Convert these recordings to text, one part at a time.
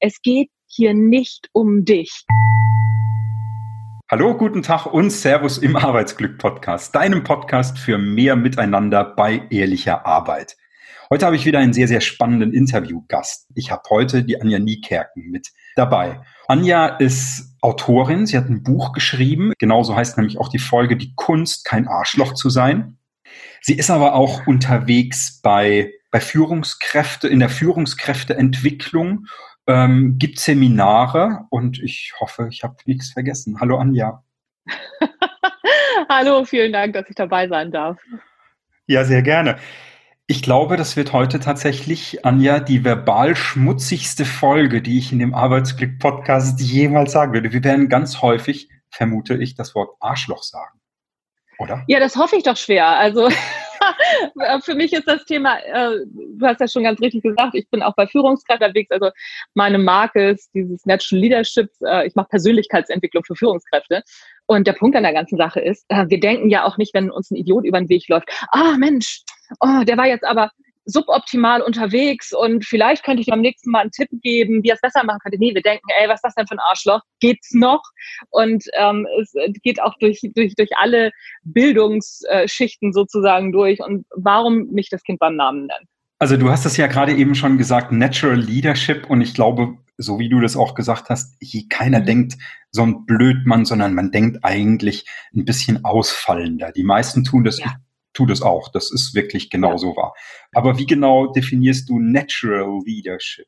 Es geht hier nicht um dich. Hallo, guten Tag und Servus im Arbeitsglück Podcast, deinem Podcast für mehr Miteinander bei ehrlicher Arbeit. Heute habe ich wieder einen sehr, sehr spannenden Interviewgast. Ich habe heute die Anja Niekerken mit dabei. Anja ist Autorin, sie hat ein Buch geschrieben, genauso heißt nämlich auch die Folge Die Kunst, kein Arschloch zu sein. Sie ist aber auch unterwegs bei, bei Führungskräfte, in der Führungskräfteentwicklung ähm, gibt Seminare und ich hoffe, ich habe nichts vergessen. Hallo Anja. Hallo, vielen Dank, dass ich dabei sein darf. Ja, sehr gerne. Ich glaube, das wird heute tatsächlich, Anja, die verbal schmutzigste Folge, die ich in dem Arbeitsglück-Podcast jemals sagen würde. Wir werden ganz häufig, vermute ich, das Wort Arschloch sagen. Oder? Ja, das hoffe ich doch schwer. Also für mich ist das Thema, äh, du hast ja schon ganz richtig gesagt, ich bin auch bei Führungskräften unterwegs. Also meine Marke ist dieses Natural Leadership. Äh, ich mache Persönlichkeitsentwicklung für Führungskräfte. Und der Punkt an der ganzen Sache ist, äh, wir denken ja auch nicht, wenn uns ein Idiot über den Weg läuft, ah Mensch, oh, der war jetzt aber suboptimal unterwegs und vielleicht könnte ich beim nächsten Mal einen Tipp geben, wie er es besser machen könnte. Nee, wir denken, ey, was ist das denn für ein Arschloch? Geht's noch? Und ähm, es geht auch durch, durch, durch alle Bildungsschichten sozusagen durch. Und warum nicht das Kind beim Namen nennen? Also du hast es ja gerade eben schon gesagt, Natural Leadership und ich glaube, so wie du das auch gesagt hast, hier keiner mhm. denkt so ein Blödmann, sondern man denkt eigentlich ein bisschen ausfallender. Die meisten tun das, ja tu das auch. Das ist wirklich genauso ja. wahr. Aber wie genau definierst du Natural Leadership?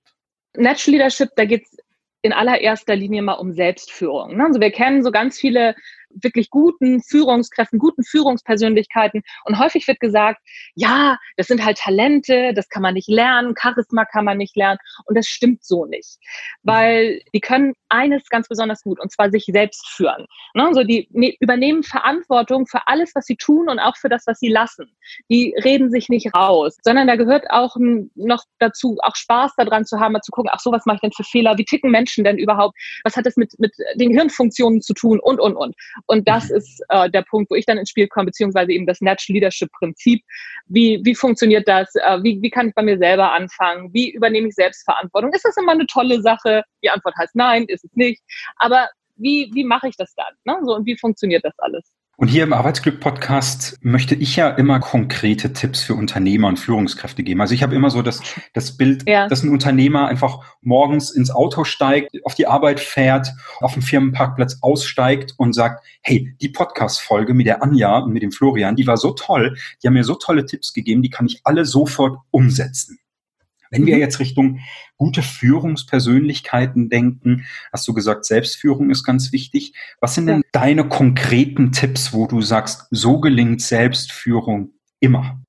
Natural Leadership, da geht es in allererster Linie mal um Selbstführung. Ne? Also wir kennen so ganz viele wirklich guten Führungskräften, guten Führungspersönlichkeiten. Und häufig wird gesagt, ja, das sind halt Talente, das kann man nicht lernen, Charisma kann man nicht lernen. Und das stimmt so nicht. Weil die können eines ganz besonders gut, und zwar sich selbst führen. Ne? Also die ne, übernehmen Verantwortung für alles, was sie tun und auch für das, was sie lassen. Die reden sich nicht raus, sondern da gehört auch noch dazu, auch Spaß daran zu haben, mal zu gucken, ach so, was mache ich denn für Fehler? Wie ticken Menschen denn überhaupt? Was hat das mit, mit den Hirnfunktionen zu tun? Und, und, und. Und das mhm. ist äh, der Punkt, wo ich dann ins Spiel komme, beziehungsweise eben das Natural Leadership Prinzip. Wie, wie funktioniert das? Äh, wie, wie kann ich bei mir selber anfangen? Wie übernehme ich Selbstverantwortung? Ist das immer eine tolle Sache? Die Antwort heißt nein, ist es nicht. Aber wie, wie mache ich das dann? Ne? So, und wie funktioniert das alles? Und hier im Arbeitsglück-Podcast möchte ich ja immer konkrete Tipps für Unternehmer und Führungskräfte geben. Also ich habe immer so das, das Bild, ja. dass ein Unternehmer einfach morgens ins Auto steigt, auf die Arbeit fährt, auf dem Firmenparkplatz aussteigt und sagt, hey, die Podcast-Folge mit der Anja und mit dem Florian, die war so toll, die haben mir so tolle Tipps gegeben, die kann ich alle sofort umsetzen. Wenn wir mhm. jetzt Richtung gute Führungspersönlichkeiten denken, hast du gesagt, Selbstführung ist ganz wichtig. Was sind denn deine konkreten Tipps, wo du sagst, so gelingt Selbstführung immer?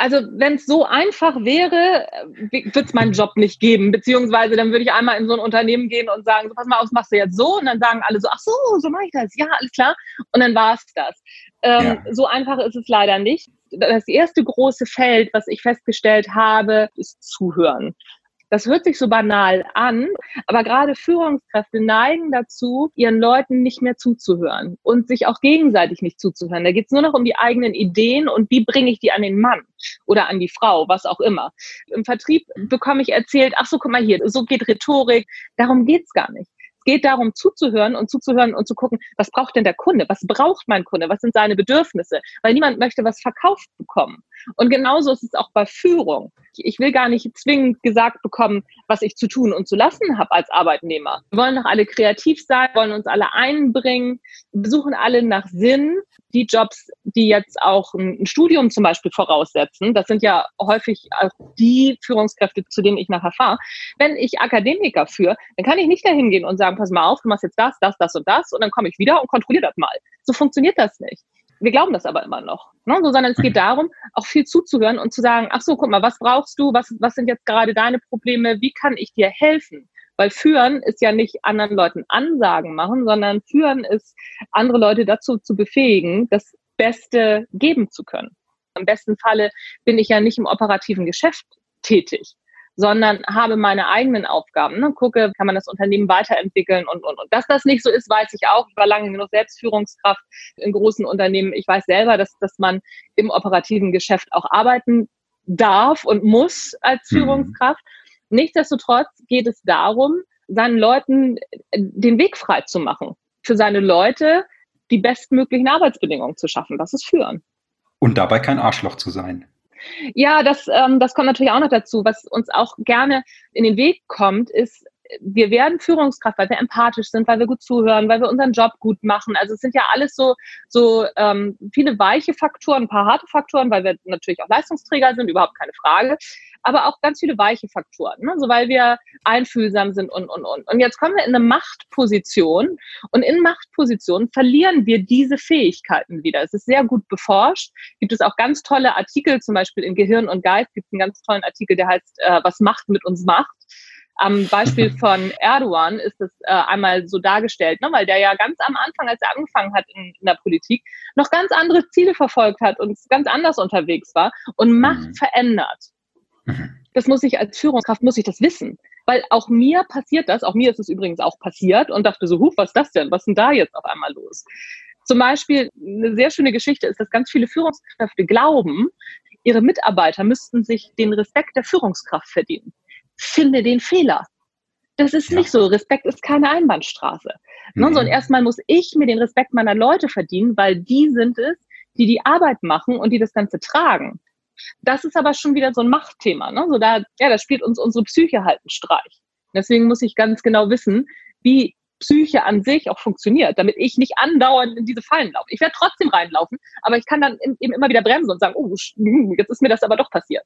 Also wenn es so einfach wäre, würde es meinen Job nicht geben. Beziehungsweise dann würde ich einmal in so ein Unternehmen gehen und sagen, so, pass mal aus, machst du jetzt so? Und dann sagen alle so, ach so, so mache ich das. Ja, alles klar. Und dann war es das. Ähm, ja. So einfach ist es leider nicht. Das erste große Feld, was ich festgestellt habe, ist Zuhören. Das hört sich so banal an, aber gerade Führungskräfte neigen dazu, ihren Leuten nicht mehr zuzuhören und sich auch gegenseitig nicht zuzuhören. Da geht es nur noch um die eigenen Ideen und wie bringe ich die an den Mann oder an die Frau, was auch immer. Im Vertrieb bekomme ich erzählt, ach so, guck mal hier, so geht Rhetorik. Darum geht's gar nicht. Es geht darum, zuzuhören und zuzuhören und zu gucken, was braucht denn der Kunde? Was braucht mein Kunde? Was sind seine Bedürfnisse? Weil niemand möchte was verkauft bekommen. Und genauso ist es auch bei Führung. Ich will gar nicht zwingend gesagt bekommen, was ich zu tun und zu lassen habe als Arbeitnehmer. Wir wollen doch alle kreativ sein, wollen uns alle einbringen, suchen alle nach Sinn. Die Jobs, die jetzt auch ein Studium zum Beispiel voraussetzen, das sind ja häufig auch die Führungskräfte, zu denen ich nachher fahre. Wenn ich Akademiker führe, dann kann ich nicht dahin gehen und sagen, pass mal auf, du machst jetzt das, das, das und das und dann komme ich wieder und kontrolliere das mal. So funktioniert das nicht. Wir glauben das aber immer noch. Ne? So, sondern es geht mhm. darum, auch viel zuzuhören und zu sagen, ach so, guck mal, was brauchst du? Was, was sind jetzt gerade deine Probleme? Wie kann ich dir helfen? Weil führen ist ja nicht anderen Leuten Ansagen machen, sondern führen ist, andere Leute dazu zu befähigen, das Beste geben zu können. Im besten Falle bin ich ja nicht im operativen Geschäft tätig, sondern habe meine eigenen Aufgaben. Ne? Gucke, kann man das Unternehmen weiterentwickeln und, und, und. Dass das nicht so ist, weiß ich auch. Ich war lange genug Selbstführungskraft in großen Unternehmen. Ich weiß selber, dass, dass man im operativen Geschäft auch arbeiten darf und muss als mhm. Führungskraft. Nichtsdestotrotz geht es darum, seinen Leuten den Weg frei zu machen, für seine Leute die bestmöglichen Arbeitsbedingungen zu schaffen. Das ist Führen. Und dabei kein Arschloch zu sein. Ja, das, ähm, das kommt natürlich auch noch dazu. Was uns auch gerne in den Weg kommt, ist, wir werden Führungskraft, weil wir empathisch sind, weil wir gut zuhören, weil wir unseren Job gut machen. Also es sind ja alles so, so ähm, viele weiche Faktoren, ein paar harte Faktoren, weil wir natürlich auch Leistungsträger sind, überhaupt keine Frage aber auch ganz viele weiche Faktoren, ne? so weil wir einfühlsam sind und, und, und. Und jetzt kommen wir in eine Machtposition und in Machtpositionen verlieren wir diese Fähigkeiten wieder. Es ist sehr gut beforscht. Gibt es auch ganz tolle Artikel, zum Beispiel in Gehirn und Geist gibt es einen ganz tollen Artikel, der heißt, äh, was Macht mit uns macht. Am Beispiel von Erdogan ist es äh, einmal so dargestellt, ne, weil der ja ganz am Anfang, als er angefangen hat in, in, der Politik, noch ganz andere Ziele verfolgt hat und ganz anders unterwegs war und Macht mhm. verändert. Mhm. Das muss ich als Führungskraft, muss ich das wissen. Weil auch mir passiert das, auch mir ist es übrigens auch passiert und dachte so, huch, was ist das denn? Was ist denn da jetzt auf einmal los? Zum Beispiel, eine sehr schöne Geschichte ist, dass ganz viele Führungskräfte glauben, ihre Mitarbeiter müssten sich den Respekt der Führungskraft verdienen. Finde den Fehler. Das ist ja. nicht so. Respekt ist keine Einbahnstraße. Mhm. Und erstmal muss ich mir den Respekt meiner Leute verdienen, weil die sind es, die die Arbeit machen und die das Ganze tragen. Das ist aber schon wieder so ein Machtthema. Ne? So da, ja, da spielt uns unsere Psyche halt einen Streich. Deswegen muss ich ganz genau wissen, wie Psyche an sich auch funktioniert, damit ich nicht andauernd in diese Fallen laufe. Ich werde trotzdem reinlaufen, aber ich kann dann eben immer wieder bremsen und sagen, oh, jetzt ist mir das aber doch passiert.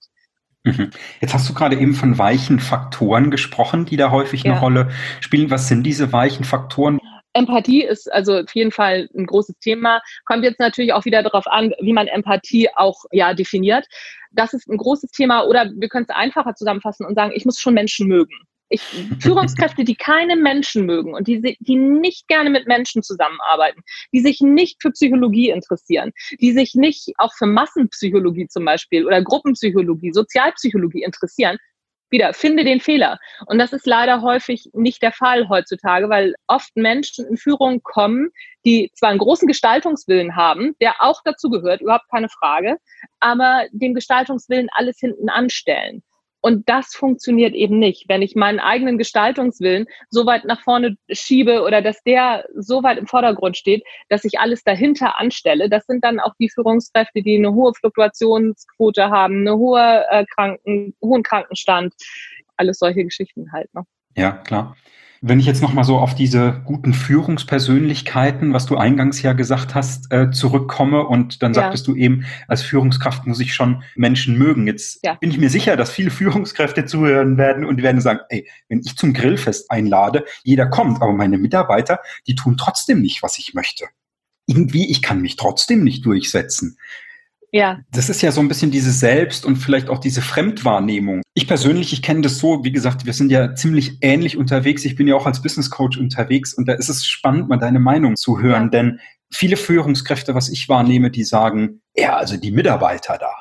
Mhm. Jetzt hast du gerade eben von weichen Faktoren gesprochen, die da häufig ja. eine Rolle spielen. Was sind diese weichen Faktoren? Empathie ist also auf jeden Fall ein großes Thema. Kommt jetzt natürlich auch wieder darauf an, wie man Empathie auch ja definiert. Das ist ein großes Thema. Oder wir können es einfacher zusammenfassen und sagen, ich muss schon Menschen mögen. Ich, Führungskräfte, die keine Menschen mögen und die, die nicht gerne mit Menschen zusammenarbeiten, die sich nicht für Psychologie interessieren, die sich nicht auch für Massenpsychologie zum Beispiel oder Gruppenpsychologie, Sozialpsychologie interessieren, wieder, finde den Fehler. Und das ist leider häufig nicht der Fall heutzutage, weil oft Menschen in Führung kommen, die zwar einen großen Gestaltungswillen haben, der auch dazu gehört, überhaupt keine Frage, aber dem Gestaltungswillen alles hinten anstellen. Und das funktioniert eben nicht. Wenn ich meinen eigenen Gestaltungswillen so weit nach vorne schiebe oder dass der so weit im Vordergrund steht, dass ich alles dahinter anstelle, das sind dann auch die Führungskräfte, die eine hohe Fluktuationsquote haben, eine hohe äh, Kranken, hohen Krankenstand, alles solche Geschichten halt. Ne? Ja, klar. Wenn ich jetzt nochmal so auf diese guten Führungspersönlichkeiten, was du eingangs ja gesagt hast, äh, zurückkomme und dann ja. sagtest du eben, als Führungskraft muss ich schon Menschen mögen. Jetzt ja. bin ich mir sicher, dass viele Führungskräfte zuhören werden und die werden sagen, ey, wenn ich zum Grillfest einlade, jeder kommt, aber meine Mitarbeiter, die tun trotzdem nicht, was ich möchte. Irgendwie, ich kann mich trotzdem nicht durchsetzen. Ja. Das ist ja so ein bisschen diese Selbst- und vielleicht auch diese Fremdwahrnehmung. Ich persönlich, ich kenne das so, wie gesagt, wir sind ja ziemlich ähnlich unterwegs. Ich bin ja auch als Business Coach unterwegs und da ist es spannend, mal deine Meinung zu hören, ja. denn viele Führungskräfte, was ich wahrnehme, die sagen, ja, also die Mitarbeiter da.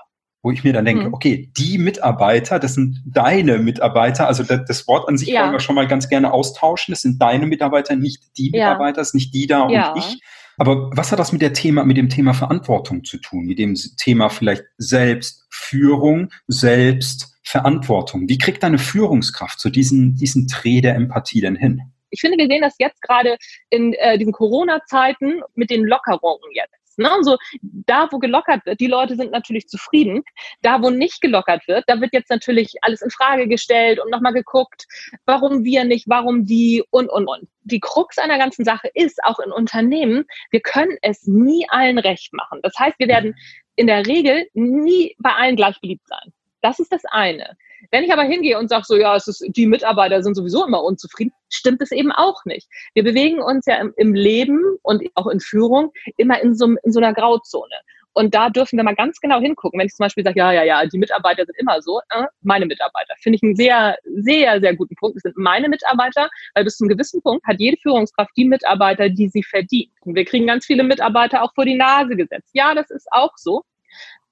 Wo ich mir dann denke, mhm. okay, die Mitarbeiter, das sind deine Mitarbeiter. Also das, das Wort an sich ja. wollen wir schon mal ganz gerne austauschen. Das sind deine Mitarbeiter, nicht die Mitarbeiter, das ist nicht die da und ich aber was hat das mit der Thema, mit dem Thema Verantwortung zu tun? Mit dem Thema vielleicht Selbstführung, Selbstverantwortung? Wie kriegt eine Führungskraft zu so diesen, diesen Dreh der Empathie denn hin? Ich finde, wir sehen das jetzt gerade in äh, diesen Corona-Zeiten mit den Lockerungen jetzt. Ne? So, da, wo gelockert wird, die Leute sind natürlich zufrieden. Da, wo nicht gelockert wird, da wird jetzt natürlich alles in Frage gestellt und nochmal geguckt, warum wir nicht, warum die und, und, und. Die Krux einer ganzen Sache ist, auch in Unternehmen, wir können es nie allen recht machen. Das heißt, wir werden in der Regel nie bei allen gleich beliebt sein. Das ist das eine. Wenn ich aber hingehe und sage so, ja, es ist, die Mitarbeiter sind sowieso immer unzufrieden, stimmt es eben auch nicht. Wir bewegen uns ja im, im Leben und auch in Führung immer in so, in so einer Grauzone. Und da dürfen wir mal ganz genau hingucken. Wenn ich zum Beispiel sage, ja, ja, ja, die Mitarbeiter sind immer so, äh, meine Mitarbeiter. Finde ich einen sehr, sehr, sehr guten Punkt. Es sind meine Mitarbeiter, weil bis zu einem gewissen Punkt hat jede Führungskraft die Mitarbeiter, die sie verdient. Und wir kriegen ganz viele Mitarbeiter auch vor die Nase gesetzt. Ja, das ist auch so.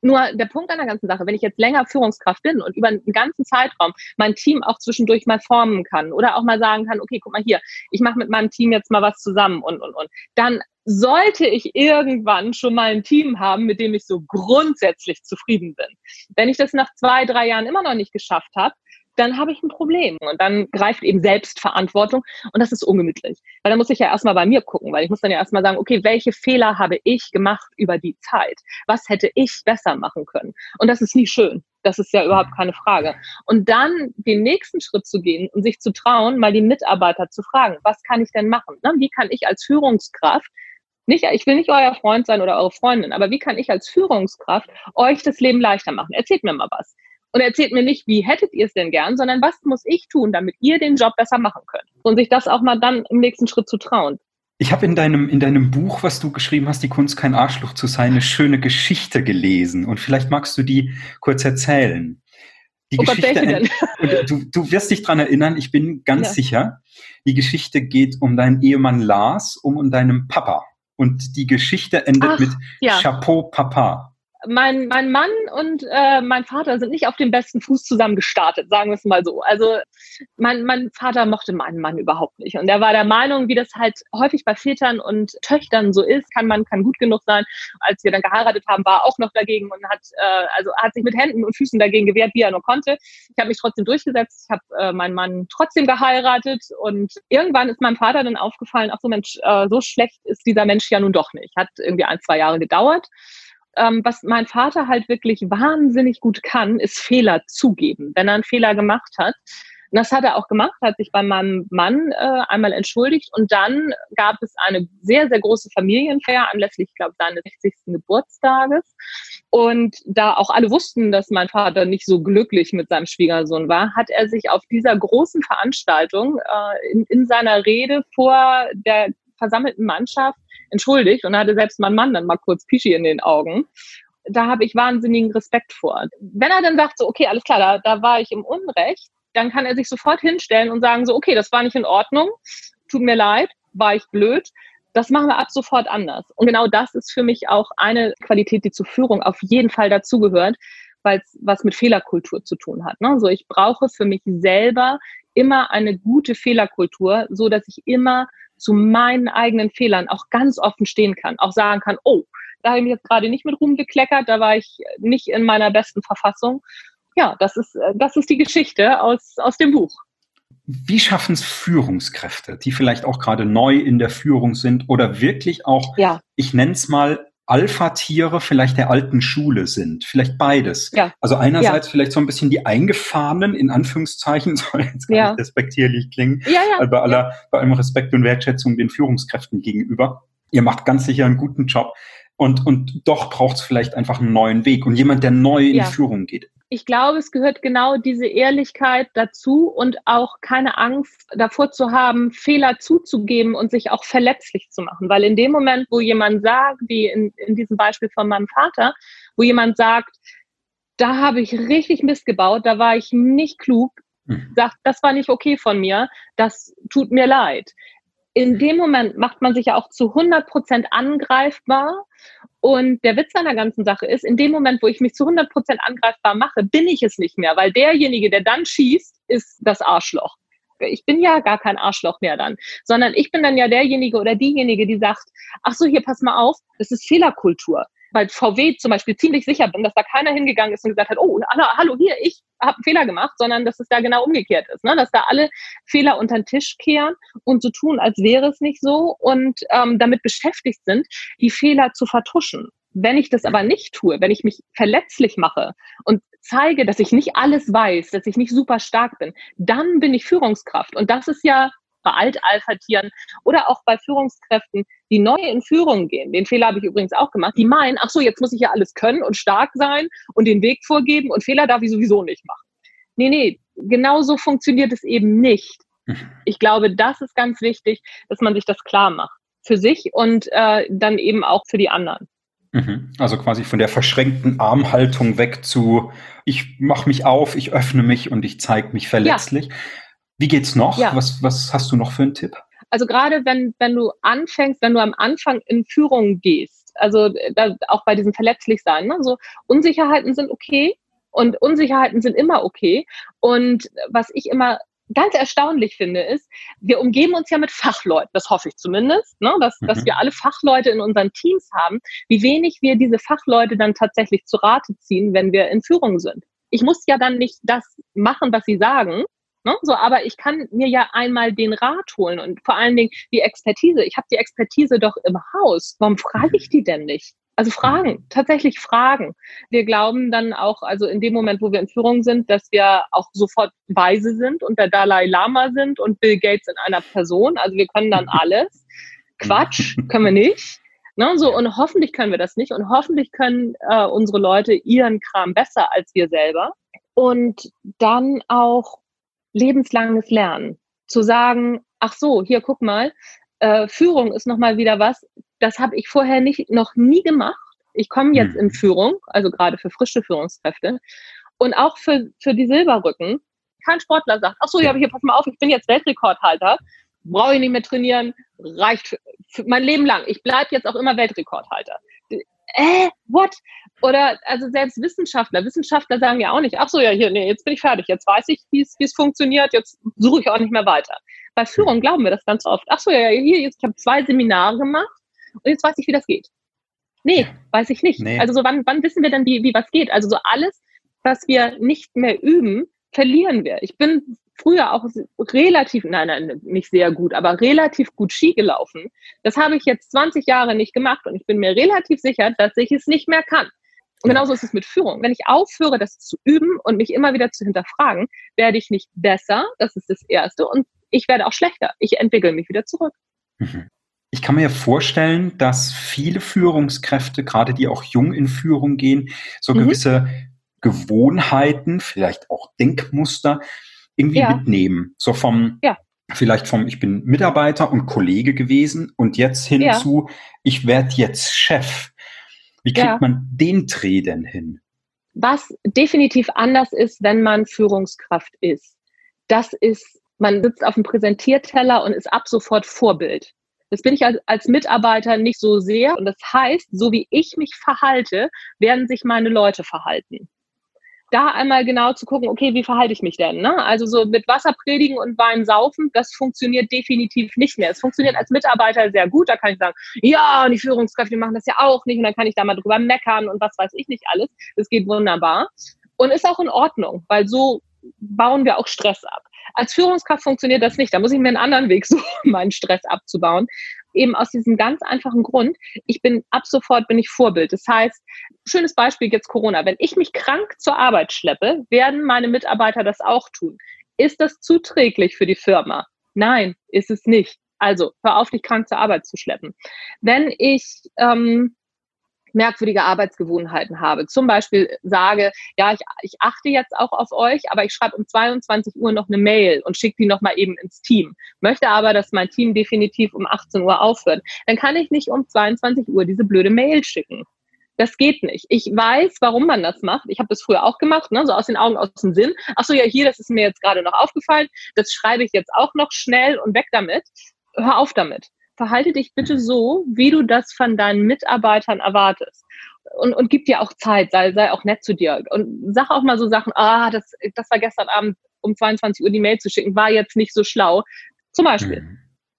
Nur der Punkt an der ganzen Sache, wenn ich jetzt länger Führungskraft bin und über einen ganzen Zeitraum mein Team auch zwischendurch mal formen kann oder auch mal sagen kann, okay, guck mal hier, ich mache mit meinem Team jetzt mal was zusammen und, und, und, dann sollte ich irgendwann schon mal ein Team haben, mit dem ich so grundsätzlich zufrieden bin. Wenn ich das nach zwei, drei Jahren immer noch nicht geschafft habe, dann habe ich ein Problem. Und dann greift eben Selbstverantwortung und das ist ungemütlich. Weil dann muss ich ja erstmal bei mir gucken, weil ich muss dann ja erstmal sagen, okay, welche Fehler habe ich gemacht über die Zeit? Was hätte ich besser machen können? Und das ist nie schön. Das ist ja überhaupt keine Frage. Und dann den nächsten Schritt zu gehen und sich zu trauen, mal die Mitarbeiter zu fragen, was kann ich denn machen? Ne? Wie kann ich als Führungskraft nicht, ich will nicht euer Freund sein oder eure Freundin, aber wie kann ich als Führungskraft euch das Leben leichter machen? Erzählt mir mal was. Und erzählt mir nicht, wie hättet ihr es denn gern, sondern was muss ich tun, damit ihr den Job besser machen könnt? Und sich das auch mal dann im nächsten Schritt zu trauen. Ich habe in deinem, in deinem Buch, was du geschrieben hast, Die Kunst, kein Arschloch zu sein, eine schöne Geschichte gelesen. Und vielleicht magst du die kurz erzählen. Die oh Geschichte, Gott, du, du wirst dich dran erinnern, ich bin ganz ja. sicher. Die Geschichte geht um deinen Ehemann Lars, um, um deinen Papa. Und die Geschichte endet Ach, mit ja. Chapeau Papa mein, mein Mann und äh, mein Vater sind nicht auf dem besten Fuß zusammen gestartet, sagen wir es mal so. Also mein, mein Vater mochte meinen Mann überhaupt nicht. Und er war der Meinung, wie das halt häufig bei Vätern und Töchtern so ist, kann man kann gut genug sein. Als wir dann geheiratet haben, war er auch noch dagegen und hat, äh, also hat sich mit Händen und Füßen dagegen gewehrt, wie er nur konnte. Ich habe mich trotzdem durchgesetzt. Ich habe äh, meinen Mann trotzdem geheiratet. Und irgendwann ist meinem Vater dann aufgefallen, ach so Mensch, äh, so schlecht ist dieser Mensch ja nun doch nicht. Hat irgendwie ein, zwei Jahre gedauert ähm, was mein Vater halt wirklich wahnsinnig gut kann, ist Fehler zugeben, wenn er einen Fehler gemacht hat. Und das hat er auch gemacht, hat sich bei meinem Mann äh, einmal entschuldigt und dann gab es eine sehr, sehr große Familienfeier anlässlich, ich glaube, seines 60. Geburtstages. Und da auch alle wussten, dass mein Vater nicht so glücklich mit seinem Schwiegersohn war, hat er sich auf dieser großen Veranstaltung äh, in, in seiner Rede vor der versammelten Mannschaft entschuldigt und hatte selbst mein Mann dann mal kurz Pischi in den Augen. Da habe ich wahnsinnigen Respekt vor. Wenn er dann sagt, so, okay, alles klar, da, da war ich im Unrecht, dann kann er sich sofort hinstellen und sagen, so, okay, das war nicht in Ordnung, tut mir leid, war ich blöd, das machen wir ab sofort anders. Und genau das ist für mich auch eine Qualität, die zur Führung auf jeden Fall dazugehört, weil es was mit Fehlerkultur zu tun hat. Ne? So, ich brauche für mich selber immer eine gute Fehlerkultur, so dass ich immer zu meinen eigenen Fehlern auch ganz offen stehen kann, auch sagen kann, oh, da habe ich mich jetzt gerade nicht mit Ruhm gekleckert, da war ich nicht in meiner besten Verfassung. Ja, das ist, das ist die Geschichte aus, aus dem Buch. Wie schaffen es Führungskräfte, die vielleicht auch gerade neu in der Führung sind oder wirklich auch, ja. ich nenne es mal, Alpha-Tiere vielleicht der alten Schule sind. Vielleicht beides. Ja. Also einerseits ja. vielleicht so ein bisschen die eingefahrenen, in Anführungszeichen, soll jetzt gar ja. nicht respektierlich klingen, ja, ja. bei aller, bei allem Respekt und Wertschätzung den Führungskräften gegenüber. Ihr macht ganz sicher einen guten Job. Und, und doch braucht es vielleicht einfach einen neuen Weg und jemand, der neu in Führung geht ich glaube, es gehört genau diese Ehrlichkeit dazu und auch keine Angst davor zu haben, Fehler zuzugeben und sich auch verletzlich zu machen. Weil in dem Moment, wo jemand sagt, wie in, in diesem Beispiel von meinem Vater, wo jemand sagt, da habe ich richtig Mist gebaut, da war ich nicht klug, mhm. sagt, das war nicht okay von mir, das tut mir leid. In dem Moment macht man sich ja auch zu 100 Prozent angreifbar und der Witz an der ganzen Sache ist, in dem Moment, wo ich mich zu 100 Prozent angreifbar mache, bin ich es nicht mehr, weil derjenige, der dann schießt, ist das Arschloch. Ich bin ja gar kein Arschloch mehr dann, sondern ich bin dann ja derjenige oder diejenige, die sagt, ach so, hier pass mal auf, das ist Fehlerkultur bei VW zum Beispiel ziemlich sicher bin, dass da keiner hingegangen ist und gesagt hat, oh, hallo, hier, ich habe einen Fehler gemacht, sondern dass es da genau umgekehrt ist, ne? dass da alle Fehler unter den Tisch kehren und so tun, als wäre es nicht so und ähm, damit beschäftigt sind, die Fehler zu vertuschen. Wenn ich das aber nicht tue, wenn ich mich verletzlich mache und zeige, dass ich nicht alles weiß, dass ich nicht super stark bin, dann bin ich Führungskraft. Und das ist ja bei Altalpha-Tieren oder auch bei Führungskräften, die neu in Führung gehen. Den Fehler habe ich übrigens auch gemacht. Die meinen, ach so, jetzt muss ich ja alles können und stark sein und den Weg vorgeben und Fehler darf ich sowieso nicht machen. Nee, nee, genau so funktioniert es eben nicht. Ich glaube, das ist ganz wichtig, dass man sich das klar macht. Für sich und äh, dann eben auch für die anderen. Mhm. Also quasi von der verschränkten Armhaltung weg zu, ich mache mich auf, ich öffne mich und ich zeige mich verletzlich. Ja. Wie geht's noch? Ja. Was, was hast du noch für einen Tipp? Also gerade wenn, wenn du anfängst, wenn du am Anfang in Führung gehst, also da, auch bei diesem Verletzlichsein, ne, so Unsicherheiten sind okay und Unsicherheiten sind immer okay. Und was ich immer ganz erstaunlich finde, ist, wir umgeben uns ja mit Fachleuten, das hoffe ich zumindest, ne, dass, mhm. dass wir alle Fachleute in unseren Teams haben, wie wenig wir diese Fachleute dann tatsächlich zu Rate ziehen, wenn wir in Führung sind. ich muss ja dann nicht das machen, was sie sagen, Ne? So, aber ich kann mir ja einmal den Rat holen und vor allen Dingen die Expertise. Ich habe die Expertise doch im Haus. Warum frage ich die denn nicht? Also Fragen, tatsächlich Fragen. Wir glauben dann auch, also in dem Moment, wo wir in Führung sind, dass wir auch sofort weise sind und der Dalai Lama sind und Bill Gates in einer Person. Also wir können dann alles. Quatsch, können wir nicht. Ne, so, und hoffentlich können wir das nicht. Und hoffentlich können äh, unsere Leute ihren Kram besser als wir selber. Und dann auch lebenslanges Lernen. Zu sagen, ach so, hier guck mal, äh, Führung ist nochmal wieder was, das habe ich vorher nicht, noch nie gemacht. Ich komme jetzt in mhm. Führung, also gerade für frische Führungskräfte und auch für, für die Silberrücken. Kein Sportler sagt, ach so, ja, aber hier, pass mal auf, ich bin jetzt Weltrekordhalter, brauche ich nicht mehr trainieren, reicht für, für mein Leben lang. Ich bleibe jetzt auch immer Weltrekordhalter äh, what? Oder also selbst Wissenschaftler, Wissenschaftler sagen ja auch nicht, ach so, ja, hier, nee, jetzt bin ich fertig, jetzt weiß ich, wie es funktioniert, jetzt suche ich auch nicht mehr weiter. Bei Führung glauben wir das ganz oft. Ach so, ja, hier, jetzt, ich habe zwei Seminare gemacht und jetzt weiß ich, wie das geht. Nee, weiß ich nicht. Nee. Also so wann, wann wissen wir denn, wie, wie was geht? Also so alles, was wir nicht mehr üben, verlieren wir. Ich bin früher auch relativ, nein, nein, nicht sehr gut, aber relativ gut Ski gelaufen. Das habe ich jetzt 20 Jahre nicht gemacht und ich bin mir relativ sicher, dass ich es nicht mehr kann. Und genauso ist es mit Führung. Wenn ich aufhöre, das zu üben und mich immer wieder zu hinterfragen, werde ich nicht besser. Das ist das Erste. Und ich werde auch schlechter. Ich entwickle mich wieder zurück. Mhm. Ich kann mir vorstellen, dass viele Führungskräfte, gerade die auch jung in Führung gehen, so mhm. gewisse Gewohnheiten, vielleicht auch Denkmuster irgendwie ja. mitnehmen. So vom, ja. vielleicht vom, ich bin Mitarbeiter und Kollege gewesen und jetzt hin ja. ich werde jetzt Chef. Wie kriegt man den Dreh denn hin? Was definitiv anders ist, wenn man Führungskraft ist, das ist, man sitzt auf dem Präsentierteller und ist ab sofort Vorbild. Das bin ich als, als Mitarbeiter nicht so sehr. Und das heißt, so wie ich mich verhalte, werden sich meine Leute verhalten da einmal genau zu gucken, okay, wie verhalte ich mich denn? Ne? Also so mit Wasser predigen und Wein saufen, das funktioniert definitiv nicht mehr. Es funktioniert als Mitarbeiter sehr gut. Da kann ich sagen, ja, und die Führungskräfte machen das ja auch nicht. Und dann kann ich da mal drüber meckern und was weiß ich nicht alles. Das geht wunderbar. Und ist auch in Ordnung, weil so bauen wir auch Stress ab. Als Führungskraft funktioniert das nicht. Da muss ich mir einen anderen Weg suchen, meinen Stress abzubauen eben aus diesem ganz einfachen Grund, ich bin ab sofort bin ich Vorbild. Das heißt, schönes Beispiel jetzt Corona. Wenn ich mich krank zur Arbeit schleppe, werden meine Mitarbeiter das auch tun. Ist das zuträglich für die Firma? Nein, ist es nicht. Also hör auf, dich krank zur Arbeit zu schleppen. Wenn ich ähm, merkwürdige Arbeitsgewohnheiten habe. Zum Beispiel sage, ja, ich, ich achte jetzt auch auf euch, aber ich schreibe um 22 Uhr noch eine Mail und schicke die nochmal eben ins Team. Möchte aber, dass mein Team definitiv um 18 Uhr aufhört. Dann kann ich nicht um 22 Uhr diese blöde Mail schicken. Das geht nicht. Ich weiß, warum man das macht. Ich habe das früher auch gemacht, ne? so aus den Augen, aus dem Sinn. Ach so, ja, hier, das ist mir jetzt gerade noch aufgefallen. Das schreibe ich jetzt auch noch schnell und weg damit. Hör auf damit verhalte dich bitte so, wie du das von deinen Mitarbeitern erwartest. Und, und gib dir auch Zeit, sei, sei auch nett zu dir. Und sag auch mal so Sachen, ah, das, das war gestern Abend um 22 Uhr die Mail zu schicken, war jetzt nicht so schlau. Zum Beispiel. Mhm.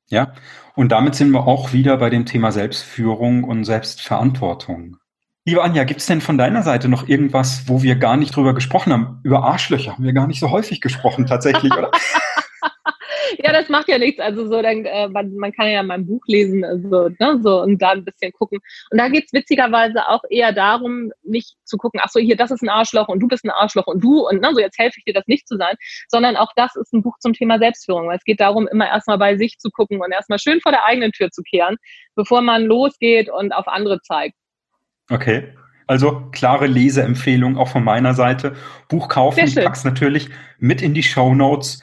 Ja, und damit sind wir auch wieder bei dem Thema Selbstführung und Selbstverantwortung. Liebe Anja, gibt es denn von deiner Seite noch irgendwas, wo wir gar nicht drüber gesprochen haben? Über Arschlöcher haben wir gar nicht so häufig gesprochen tatsächlich, oder? ja, das macht ja nichts. Also so, dann, äh, man, man kann ja mein Buch lesen, also, ne, so und da ein bisschen gucken. Und da geht's witzigerweise auch eher darum, nicht zu gucken, ach so, hier, das ist ein Arschloch und du bist ein Arschloch und du und ne, so jetzt helfe ich dir, das nicht zu sein, sondern auch das ist ein Buch zum Thema Selbstführung, weil es geht darum, immer erstmal bei sich zu gucken und erstmal schön vor der eigenen Tür zu kehren, bevor man losgeht und auf andere zeigt. Okay. Also klare Leseempfehlung auch von meiner Seite. Buch kaufen, ich pack's natürlich mit in die Show Notes.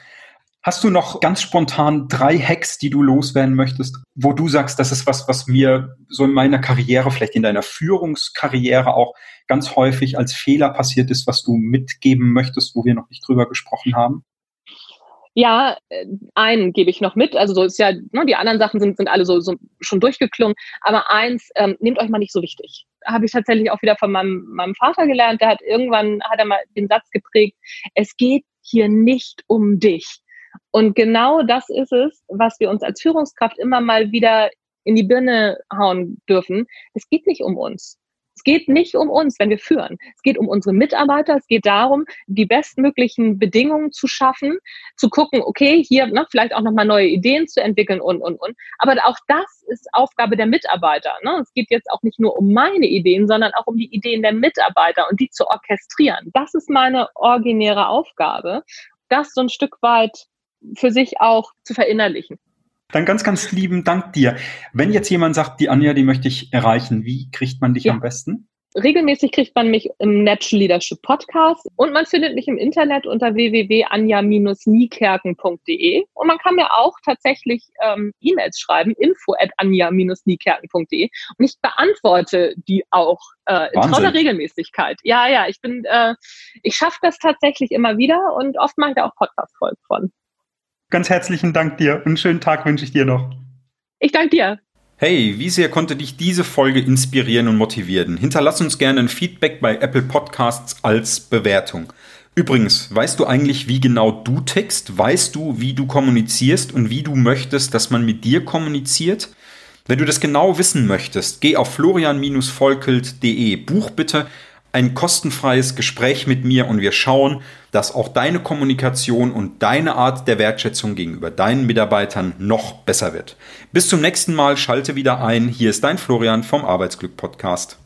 Hast du noch ganz spontan drei Hacks, die du loswerden möchtest, wo du sagst, das ist was, was mir so in meiner Karriere, vielleicht in deiner Führungskarriere auch ganz häufig als Fehler passiert ist, was du mitgeben möchtest, wo wir noch nicht drüber gesprochen haben? Ja, äh, einen gebe ich noch mit. Also so ist ja, ne, die anderen Sachen sind, sind alle so, so schon durchgeklungen. Aber eins, ähm, nehmt euch mal nicht so wichtig. Habe ich tatsächlich auch wieder von meinem, meinem Vater gelernt. Der hat irgendwann, hat er mal den Satz geprägt, es geht hier nicht um dich. Und genau das ist es, was wir uns als Führungskraft immer mal wieder in die Birne hauen dürfen. Es geht nicht um uns. Es geht nicht um uns, wenn wir führen. Es geht um unsere Mitarbeiter. Es geht darum, die bestmöglichen Bedingungen zu schaffen, zu gucken, okay, hier ne, vielleicht auch nochmal neue Ideen zu entwickeln und, und, und. Aber auch das ist Aufgabe der Mitarbeiter. Ne? Es geht jetzt auch nicht nur um meine Ideen, sondern auch um die Ideen der Mitarbeiter und die zu orchestrieren. Das ist meine originäre Aufgabe, das so ein Stück weit für sich auch zu verinnerlichen. Dann ganz, ganz lieben Dank dir. Wenn jetzt jemand sagt, die Anja, die möchte ich erreichen, wie kriegt man dich ja. am besten? Regelmäßig kriegt man mich im Natural Leadership Podcast und man findet mich im Internet unter www.anja-niekerken.de und man kann mir auch tatsächlich ähm, E-Mails schreiben, info at anja-niekerken.de und ich beantworte die auch äh, in toller Regelmäßigkeit. Ja, ja, ich bin, äh, ich schaffe das tatsächlich immer wieder und oft mache ich da auch Podcast-Folgen von. Ganz herzlichen Dank dir und einen schönen Tag wünsche ich dir noch. Ich danke dir. Hey, wie sehr konnte dich diese Folge inspirieren und motivieren? Hinterlass uns gerne ein Feedback bei Apple Podcasts als Bewertung. Übrigens, weißt du eigentlich, wie genau du tickst? Weißt du, wie du kommunizierst und wie du möchtest, dass man mit dir kommuniziert? Wenn du das genau wissen möchtest, geh auf florian-volkelt.de. Buch bitte ein kostenfreies Gespräch mit mir und wir schauen, dass auch deine Kommunikation und deine Art der Wertschätzung gegenüber deinen Mitarbeitern noch besser wird. Bis zum nächsten Mal, schalte wieder ein. Hier ist dein Florian vom Arbeitsglück Podcast.